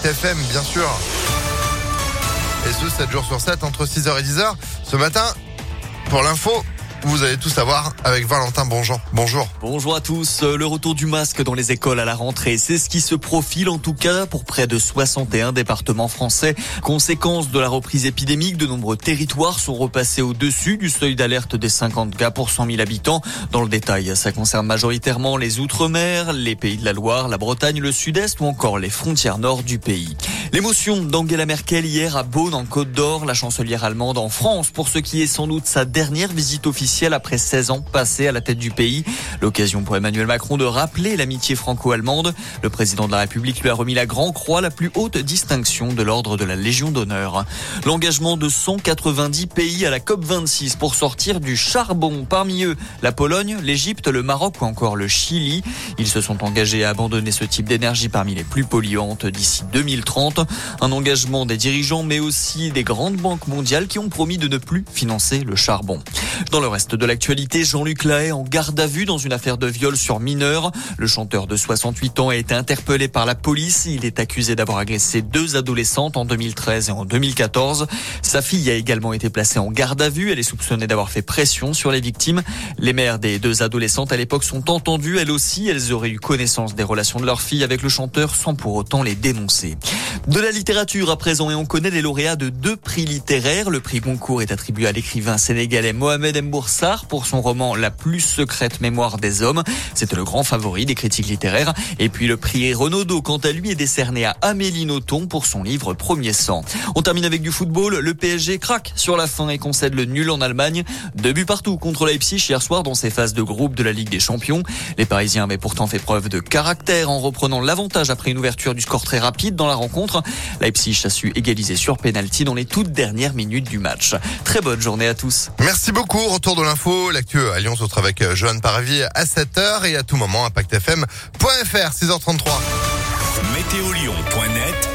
Impact FM, bien sûr. Et ce, 7 jours sur 7, entre 6h et 10h. Ce matin, pour l'info, vous allez tout savoir avec Valentin Bonjean. Bonjour. Bonjour à tous. Le retour du masque dans les écoles à la rentrée, c'est ce qui se profile en tout cas pour près de 61 départements français. Conséquence de la reprise épidémique, de nombreux territoires sont repassés au-dessus du seuil d'alerte des 50 cas pour 100 000 habitants. Dans le détail, ça concerne majoritairement les Outre-mer, les pays de la Loire, la Bretagne, le Sud-Est ou encore les frontières nord du pays. L'émotion d'Angela Merkel hier à Beaune en Côte d'Or, la chancelière allemande en France pour ce qui est sans doute sa dernière visite officielle après 16 ans passés à la tête du pays. L'occasion pour Emmanuel Macron de rappeler l'amitié franco-allemande. Le président de la République lui a remis la Grand Croix, la plus haute distinction de l'ordre de la Légion d'honneur. L'engagement de 190 pays à la COP26 pour sortir du charbon. Parmi eux, la Pologne, l'Égypte, le Maroc ou encore le Chili. Ils se sont engagés à abandonner ce type d'énergie parmi les plus polluantes d'ici 2030. Un engagement des dirigeants, mais aussi des grandes banques mondiales qui ont promis de ne plus financer le charbon. Dans le reste de l'actualité, Jean-Luc Lahaye en garde à vue dans une affaire de viol sur mineur. Le chanteur de 68 ans a été interpellé par la police. Il est accusé d'avoir agressé deux adolescentes en 2013 et en 2014. Sa fille a également été placée en garde à vue. Elle est soupçonnée d'avoir fait pression sur les victimes. Les mères des deux adolescentes à l'époque sont entendues. Elles aussi, elles auraient eu connaissance des relations de leur fille avec le chanteur sans pour autant les dénoncer. De la littérature à présent et on connaît les lauréats de deux prix littéraires. Le prix Goncourt est attribué à l'écrivain sénégalais Mohamed Mboursar pour son roman La plus secrète mémoire des hommes. C'était le grand favori des critiques littéraires. Et puis le prix Renaudot, quant à lui, est décerné à Amélie Nothomb pour son livre Premier sang. On termine avec du football. Le PSG craque sur la fin et concède le nul en Allemagne. Deux buts partout contre Leipzig hier soir dans ses phases de groupe de la Ligue des Champions. Les Parisiens avaient pourtant fait preuve de caractère en reprenant l'avantage après une ouverture du score très rapide dans la rencontre. Leipzig a su égaliser sur penalty dans les toutes dernières minutes du match. Très bonne journée à tous. Merci beaucoup. Retour de l'info. L'actu à Lyon se retrouve avec Johan Paravi à 7h et à tout moment impactfm.fr 6h33. Météolion.net